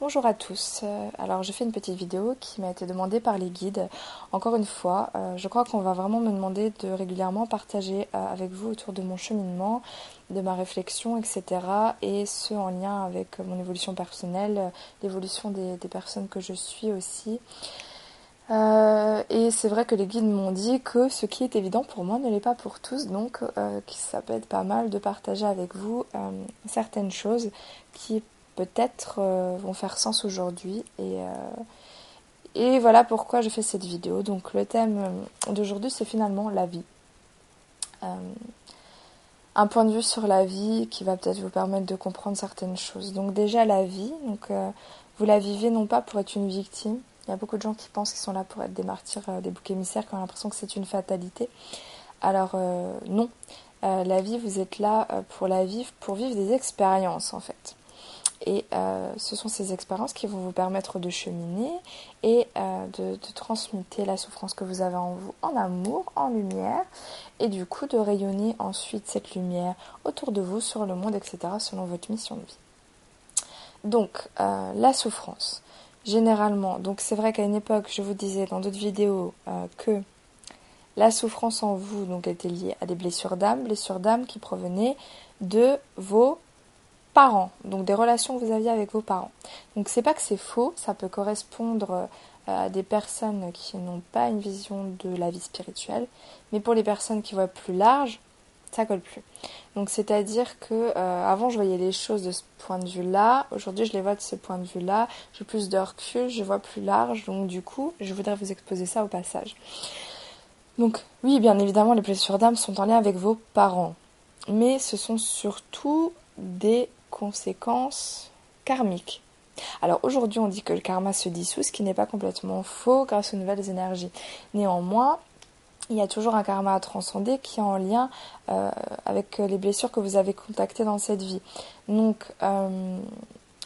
Bonjour à tous. Euh, alors je fais une petite vidéo qui m'a été demandée par les guides. Encore une fois, euh, je crois qu'on va vraiment me demander de régulièrement partager euh, avec vous autour de mon cheminement, de ma réflexion, etc. Et ce en lien avec mon évolution personnelle, l'évolution des, personnes que je suis aussi. et c'est vrai que les guides m'ont dit que ce qui est évident pour moi ne l'est pas pour tous, donc ça peut être pas mal de partager avec vous certaines choses qui peut-être euh, vont faire sens aujourd'hui. Et, euh, et voilà pourquoi je fais cette vidéo. Donc le thème euh, d'aujourd'hui, c'est finalement la vie. un point de vue sur la vie qui va peut-être vous permettre de comprendre certaines choses. Donc déjà la vie, donc vous la vivez non pas pour être une victime. Il y a beaucoup de gens qui pensent qu'ils sont là pour être des martyrs, des boucs émissaires, qui ont l'impression que c'est une fatalité. Alors non, la vie, vous êtes là pour la vivre, pour vivre des expériences en fait. Et euh, ce sont ces expériences qui vont vous permettre de cheminer et euh, de, transmuter la souffrance que vous avez en vous en amour, en lumière, et du coup de rayonner ensuite cette lumière autour de vous, sur le monde, etc., selon votre mission de vie. Donc, euh, la souffrance. Généralement, donc c'est vrai qu'à une époque, je vous disais dans d'autres vidéos que la souffrance en vous donc était liée à des blessures d'âme, blessures d'âme qui provenaient de vos parents, donc des relations que vous aviez avec vos parents. Donc c'est pas que c'est faux, ça peut correspondre euh, à des personnes qui n'ont pas une vision de la vie spirituelle, mais pour les personnes qui voient plus large, ça colle plus. Donc c'est-à-dire que euh, avant je voyais les choses de ce point de vue-là, aujourd'hui je les vois de ce point de vue-là, j'ai plus de recul, je vois plus large, donc du coup je voudrais vous exposer ça au passage. Donc oui, bien évidemment les blessures d'âme sont en lien avec vos parents, mais ce sont surtout des conséquences karmiques. Alors aujourd'hui on dit que le karma se dissout, ce qui n'est pas complètement faux grâce aux nouvelles énergies. Néanmoins, il y a toujours un karma à transcender qui est en lien euh, avec les blessures que vous avez contactées dans cette vie. Donc, euh,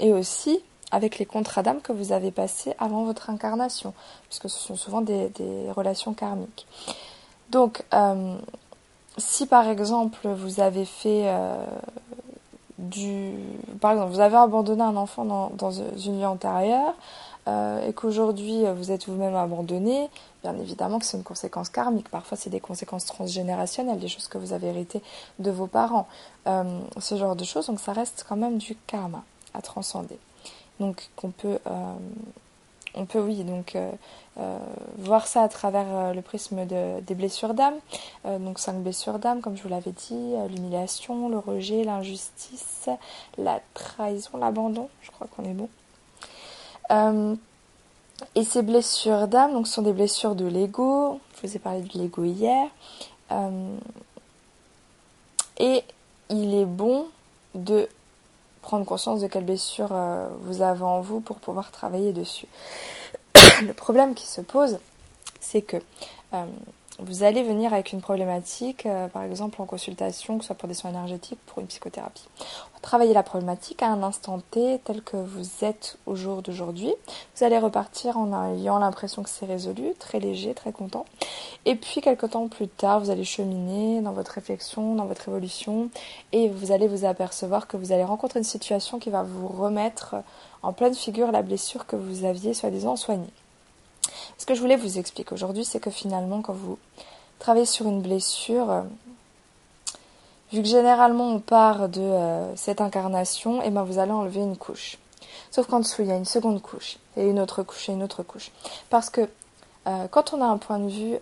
et aussi avec les contrats d'âme que vous avez passés avant votre incarnation, puisque ce sont souvent des, relations karmiques. Donc, euh, si par exemple vous avez fait du... Par exemple, vous avez abandonné un enfant dans, dans une vie antérieure euh, et qu'aujourd'hui euh, vous êtes vous-même abandonné, bien évidemment que c'est une conséquence karmique. Parfois, c'est des conséquences transgénérationnelles, des choses que vous avez héritées de vos parents, euh, ce genre de choses. Donc, ça reste quand même du karma à transcender. Donc, qu'on peut on peut, oui, donc euh, euh, voir ça à travers euh, le prisme des blessures d'âme. donc cinq blessures d'âme, comme je vous l'avais dit, l'humiliation, le rejet, l'injustice, la trahison, l'abandon. Je crois qu'on est bon. et ces blessures d'âme, donc, sont des blessures de l'ego. Je vous ai parlé de l'ego hier. et il est bon de prendre conscience de quelles blessures euh, vous avez en vous pour pouvoir travailler dessus. le problème qui se pose, c'est que euh, vous allez venir avec une problématique, euh, par exemple en consultation, que ce soit pour des soins énergétiques, pour une psychothérapie. On va travailler la problématique à un instant T tel que vous êtes au jour d'aujourd'hui. Vous allez repartir en ayant l'impression que c'est résolu, très léger, très content. Et puis quelques temps plus tard, vous allez cheminer dans votre réflexion, dans votre évolution, et vous allez vous apercevoir que vous allez rencontrer une situation qui va vous remettre en pleine figure la blessure que vous aviez soi-disant soignée. Ce que je voulais vous expliquer aujourd'hui, c'est que finalement, quand vous travaillez sur une blessure, euh, vu que généralement on part de euh, cette incarnation, et eh ben vous allez enlever une couche. Sauf qu'en dessous, il y a une seconde couche, et une autre couche, et une autre couche. Parce que euh, quand on a un point de vue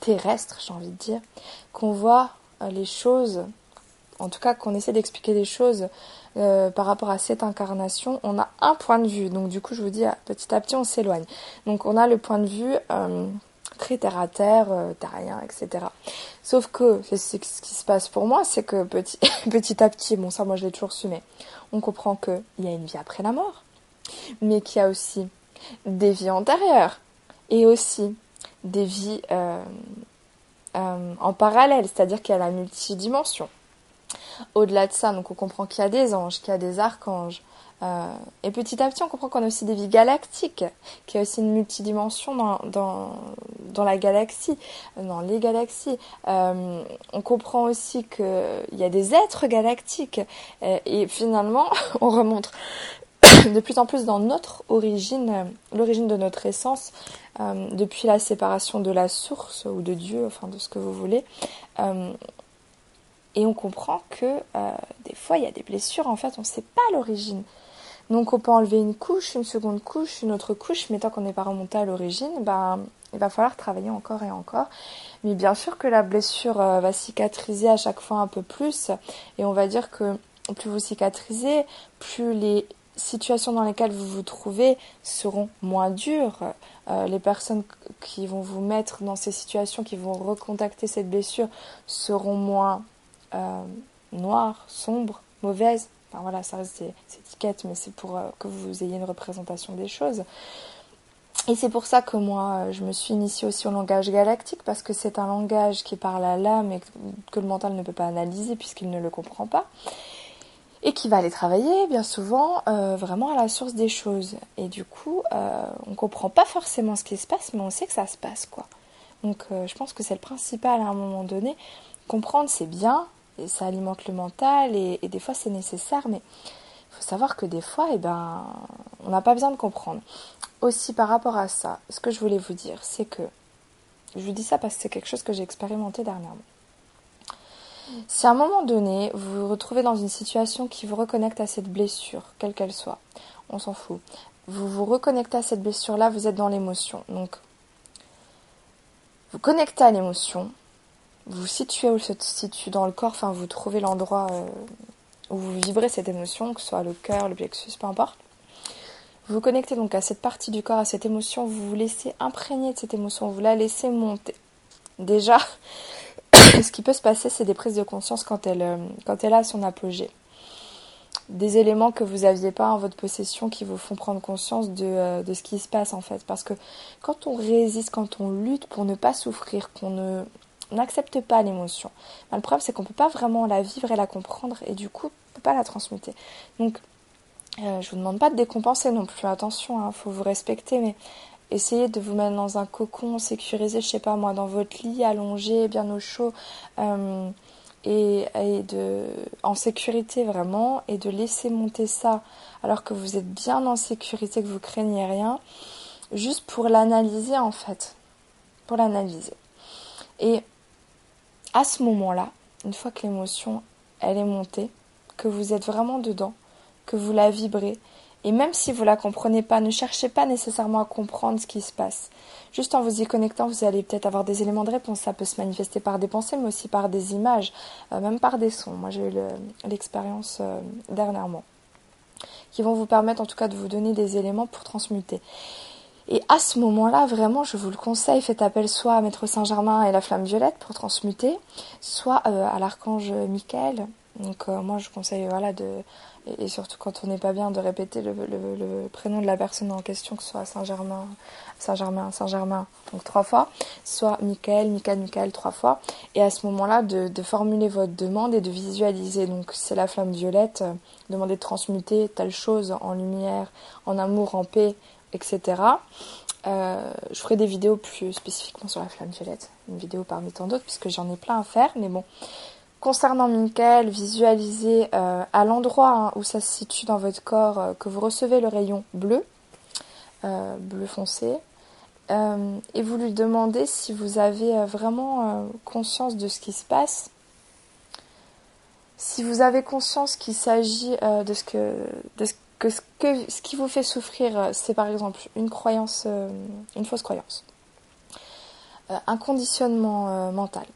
terrestre, j'ai envie de dire, qu'on voit les choses, en tout cas qu'on essaie d'expliquer les choses euh, par rapport à cette incarnation, on a un point de vue. Donc du coup, je vous dis, petit à petit, on s'éloigne. Donc on a le point de vue euh, très terre à terre, euh, terrien, etc. Sauf que ce qui se passe pour moi, c'est que petit, petit à petit, bon ça moi je l'ai toujours su, mais on comprend qu'il y a une vie après la mort, mais qu'il y a aussi des vies antérieures et aussi des vies en parallèle, c'est-à-dire qu'il y a la multidimension. Au-delà de ça, on comprend qu'il y a des anges, qu'il y a des archanges. Euh, et petit à petit, on comprend qu'on a aussi des vies galactiques, qu'il y a aussi une multidimension dans, la galaxie, dans les galaxies. Euh, on comprend aussi qu'il y a des êtres galactiques. Et, et finalement, on remonte de plus en plus dans notre origine, l'origine de notre essence, euh, depuis la séparation de la source ou de Dieu, enfin de ce que vous voulez. Euh, et on comprend que euh, des fois il y a des blessures, en fait on ne sait pas l'origine. Donc on peut enlever une couche, une seconde couche, une autre couche, mais tant qu'on n'est pas remonté à l'origine, ben, il va falloir travailler encore et encore. Mais bien sûr que la blessure va cicatriser à chaque fois un peu plus, et on va dire que plus vous cicatrisez, plus les situations dans lesquelles vous vous trouvez seront moins dures. Euh, les personnes qui vont vous mettre dans ces situations, qui vont recontacter cette blessure, seront moins euh, noires, sombres, mauvaises. Enfin voilà, ça reste des, étiquettes, mais c'est pour euh, que vous ayez une représentation des choses. Et c'est pour ça que moi, je me suis initiée aussi au langage galactique, parce que c'est un langage qui parle à l'âme et que le mental ne peut pas analyser puisqu'il ne le comprend pas et qui va aller travailler bien souvent euh, vraiment à la source des choses. Et du coup, euh, on comprend pas forcément ce qui se passe, mais on sait que ça se passe quoi. Donc euh, je pense que c'est le principal à un moment donné. Comprendre c'est bien, ça alimente le mental, et, des fois c'est nécessaire, mais il faut savoir que des fois, eh ben, on n'a pas besoin de comprendre. Aussi par rapport à ça, ce que je voulais vous dire, c'est que, je vous dis ça parce que c'est quelque chose que j'ai expérimenté dernièrement. Si à un moment donné, vous vous retrouvez dans une situation qui vous reconnecte à cette blessure, quelle qu'elle soit, on s'en fout. Vous vous reconnectez à cette blessure-là, vous êtes dans l'émotion. Donc, vous connectez à l'émotion, vous situez où se situe dans le corps, enfin, vous trouvez l'endroit euh, où vous vibrez cette émotion, que ce soit le cœur, le plexus, peu importe. Vous vous connectez donc à cette partie du corps, à cette émotion, vous vous laissez imprégner de cette émotion, vous la laissez monter. Déjà, ce qui peut se passer, c'est des prises de conscience quand elle, euh, quand elle a son apogée. Des éléments que vous n'aviez pas en votre possession qui vous font prendre conscience euh, de, ce qui se passe en fait. Parce que quand on résiste, quand on lutte pour ne pas souffrir, qu'on ne n'accepte pas l'émotion, le problème c'est qu'on ne peut pas vraiment la vivre et la comprendre et du coup on ne peut pas la transmuter. Donc euh, je vous demande pas de décompenser non plus, attention, il hein, faut vous respecter, mais essayez de vous mettre dans un cocon sécurisé, je sais pas moi, dans votre lit, allongé, bien au chaud, euh, et, de, en sécurité vraiment, et de laisser monter ça alors que vous êtes bien en sécurité, que vous craignez rien, juste pour l'analyser en fait, pour l'analyser. Et à ce moment-là, une fois que l'émotion elle est montée, que vous êtes vraiment dedans, que vous la vibrez, et même si vous la comprenez pas, ne cherchez pas nécessairement à comprendre ce qui se passe. Juste en vous y connectant, vous allez peut-être avoir des éléments de réponse. Ça peut se manifester par des pensées, mais aussi par des images, euh, même par des sons. Moi, j'ai eu l'expérience euh, dernièrement, qui vont vous permettre en tout cas de vous donner des éléments pour transmuter. Et à ce moment-là, vraiment, je vous le conseille, faites appel soit à Maître Saint-Germain et la flamme violette pour transmuter, soit euh, à l'archange Michael. Donc moi, je conseille voilà de et, surtout quand on n'est pas bien de répéter le, prénom de la personne en question, que ce soit Saint-Germain, Saint-Germain, Saint-Germain, donc trois fois, soit Michael, Michael, Michael, trois fois, et à ce moment-là de, formuler votre demande et de visualiser. Donc c'est la flamme violette, euh, demander de transmuter telle chose en lumière, en amour, en paix, etc. Euh, je ferai des vidéos plus spécifiquement sur la flamme violette, une vidéo parmi tant d'autres, puisque j'en ai plein à faire, mais bon, Concernant Michael, visualisez euh, à l'endroit hein, où ça se situe dans votre corps euh, que vous recevez le rayon bleu, bleu foncé, et vous lui demandez si vous avez vraiment conscience de ce qui se passe. Si vous avez conscience qu'il s'agit de ce que, de ce que, ce que ce qui vous fait souffrir, c'est par exemple une croyance, une fausse croyance, un conditionnement mental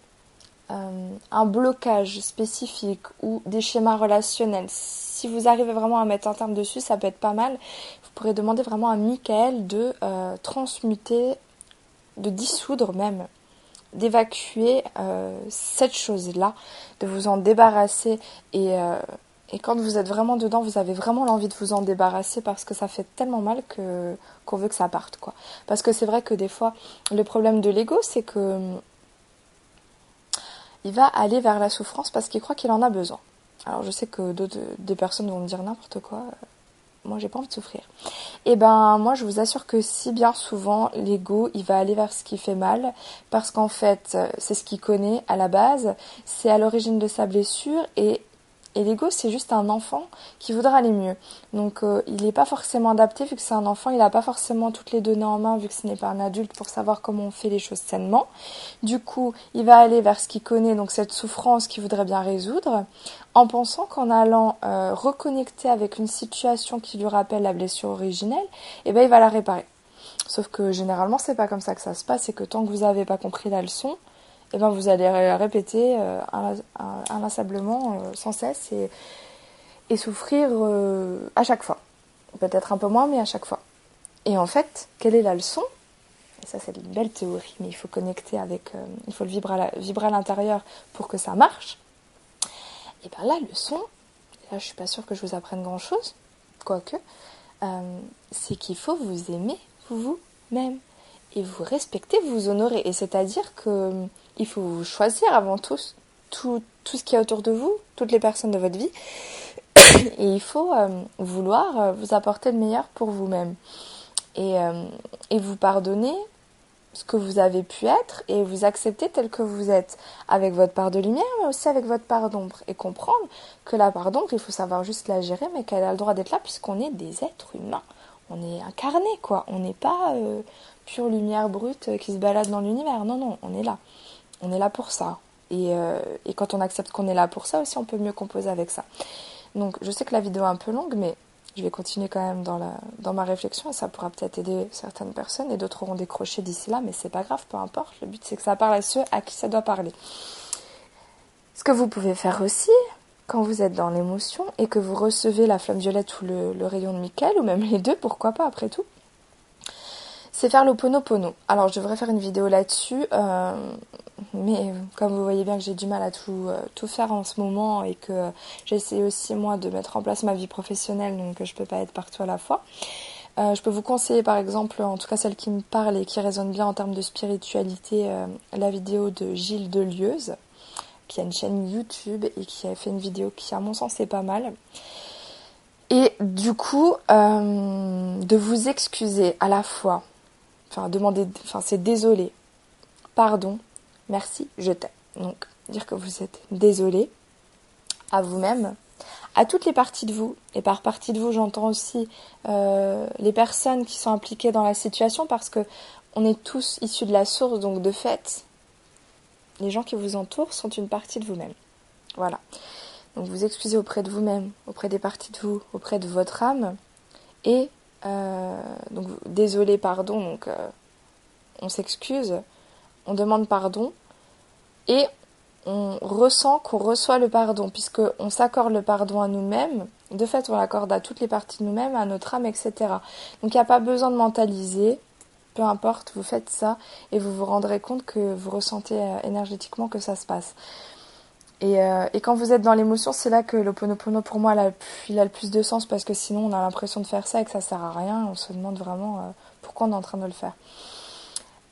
euh, un blocage spécifique ou des schémas relationnels, si vous arrivez vraiment à mettre un terme dessus, ça peut être pas mal. Vous pourrez demander vraiment à Michael de euh, transmuter, de dissoudre même, d'évacuer euh, cette chose-là, de vous en débarrasser et, et quand vous êtes vraiment dedans, vous avez vraiment l'envie de vous en débarrasser parce que ça fait tellement mal que qu'on veut que ça parte quoi. Parce que c'est vrai que des fois le problème de l'ego, c'est que il va aller vers la souffrance parce qu'il croit qu'il en a besoin. Alors je sais que d'autres des personnes vont me dire n'importe quoi. Moi j'ai pas envie de souffrir. Et eh ben moi je vous assure que si bien souvent l'ego il va aller vers ce qui fait mal parce qu'en fait c'est ce qu'il connaît à la base, c'est à l'origine de sa blessure et Et l'ego, c'est juste un enfant qui voudra aller mieux. Donc, euh, il n'est pas forcément adapté vu que c'est un enfant. Il n'a pas forcément toutes les données en main vu que ce n'est pas un adulte pour savoir comment on fait les choses sainement. Du coup, il va aller vers ce qu'il connaît, donc cette souffrance qu'il voudrait bien résoudre, en pensant qu'en allant euh, reconnecter avec une situation qui lui rappelle la blessure originelle, eh ben, il va la réparer. Sauf que généralement, c'est pas comme ça que ça se passe. C'est que tant que vous n'avez pas compris la leçon, eh ben vous allez répéter euh, inlassablement euh, sans cesse et, et souffrir euh, à chaque fois. Peut-être un peu moins, mais à chaque fois. Et en fait, quelle est la leçon? Et ça, c'est une belle théorie, mais il faut connecter avec, il faut le vibrer à, l'intérieur pour que ça marche. Et bien la leçon, là, je suis pas sûre que je vous apprenne grand-chose, quoique, c'est qu'il faut vous aimer vous-même et vous respecter, vous honorer. Et c'est-à-dire que il faut choisir avant tout, tout, tout ce qui est autour de vous, toutes les personnes de votre vie. Et il faut euh, vouloir euh, vous apporter le meilleur pour vous-même. Et, euh, et vous pardonner ce que vous avez pu être et vous accepter tel que vous êtes, avec votre part de lumière, mais aussi avec votre part d'ombre. Et comprendre que la part d'ombre, il faut savoir juste la gérer, mais qu'elle a le droit d'être là puisqu'on est des êtres humains. On est incarné, quoi. On n'est pas pure lumière brute qui se balade dans l'univers. Non, non, on est là on est là pour ça. Euh, et, quand on accepte qu'on est là pour ça aussi, on peut mieux composer avec ça. Donc je sais que la vidéo est un peu longue, mais je vais continuer quand même dans, ma réflexion et ça pourra peut-être aider certaines personnes et d'autres auront décroché d'ici là, mais c'est pas grave, peu importe. Le but c'est que ça parle à ceux à qui ça doit parler. Ce que vous pouvez faire aussi, quand vous êtes dans l'émotion et que vous recevez la flamme violette ou le, le rayon de Michael, ou même les deux, pourquoi pas après tout, c'est faire l'oponopono. Alors je devrais faire une vidéo là-dessus, euh, mais comme vous voyez bien que j'ai du mal à tout, euh, tout faire en ce moment et que j'essaie aussi moi de mettre en place ma vie professionnelle, donc je peux pas être partout à la fois. Euh, je peux vous conseiller par exemple, en tout cas celle qui me parle et qui résonne bien en termes de spiritualité, la vidéo de Gilles Delieuse, qui a une chaîne YouTube et qui a fait une vidéo qui à mon sens est pas mal. Et du coup, de vous excuser à la fois enfin demander, enfin c'est désolé, pardon, merci, je t'aime. Donc dire que vous êtes désolé à vous-même, à toutes les parties de vous. Et par partie de vous, j'entends aussi euh, les personnes qui sont impliquées dans la situation parce que on est tous issus de la source, donc de fait, les gens qui vous entourent sont une partie de vous-même. Voilà. Donc vous excusez auprès de vous-même, auprès des parties de vous, auprès de votre âme, et euh, donc désolé, pardon, donc euh, on s'excuse, on demande pardon et on ressent qu'on reçoit le pardon, puisque on s'accorde le pardon à nous-mêmes. De fait, on l'accorde à toutes les parties de nous-mêmes, à notre âme, etc. Donc il n'y a pas besoin de mentaliser. Peu importe, vous faites ça et vous vous rendrez compte que vous ressentez euh, énergétiquement que ça se passe. Euh, et, quand vous êtes dans l'émotion, c'est là que l'oponopono pour moi il a, le plus de sens parce que sinon on a l'impression de faire ça et que ça sert à rien. On se demande vraiment euh, pourquoi on est en train de le faire.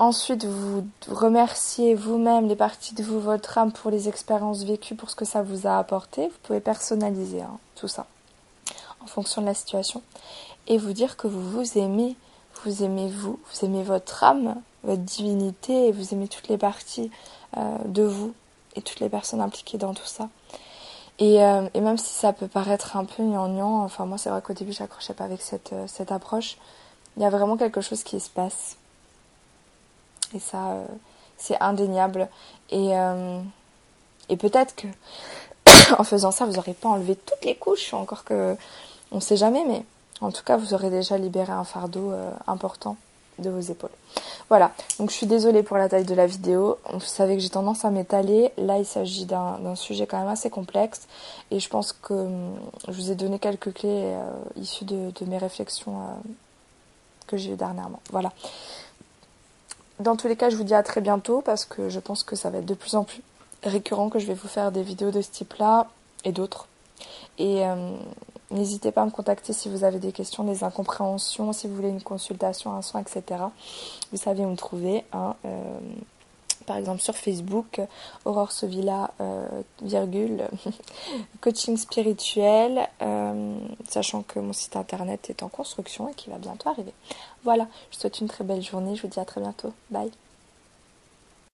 Ensuite, vous remerciez vous-même les parties de vous, votre âme pour les expériences vécues, pour ce que ça vous a apporté. Vous pouvez personnaliser hein, tout ça en fonction de la situation et vous dire que vous vous aimez. Vous aimez vous, vous aimez votre âme, votre divinité et vous aimez toutes les parties euh, de vous et toutes les personnes impliquées dans tout ça. Et, euh, et même si ça peut paraître un peu gnangnan, enfin moi c'est vrai qu'au début j'accrochais pas avec cette, euh, cette approche, il y a vraiment quelque chose qui se passe. Et ça, euh, c'est indéniable. Et, et peut-être que en faisant ça, vous n'aurez pas enlevé toutes les couches, encore que on ne sait jamais, mais en tout cas vous aurez déjà libéré un fardeau important de vos épaules. Voilà, donc je suis désolée pour la taille de la vidéo. Vous savez que j'ai tendance à m'étaler. Là, il s'agit d'un sujet quand même assez complexe. Et je pense que hum, je vous ai donné quelques clés euh, issues de, mes réflexions euh, que j'ai eues dernièrement. Voilà. Dans tous les cas, je vous dis à très bientôt parce que je pense que ça va être de plus en plus récurrent que je vais vous faire des vidéos de ce type-là et d'autres. Et hum, N'hésitez pas à me contacter si vous avez des questions, des incompréhensions, si vous voulez une consultation, un soin, etc. Vous savez où me trouver. Hein, euh, par exemple sur Facebook, Aurore Sevilla, euh, virgule, coaching spirituel, euh, sachant que mon site internet est en construction et qui va bientôt arriver. Voilà, je vous souhaite une très belle journée, je vous dis à très bientôt. Bye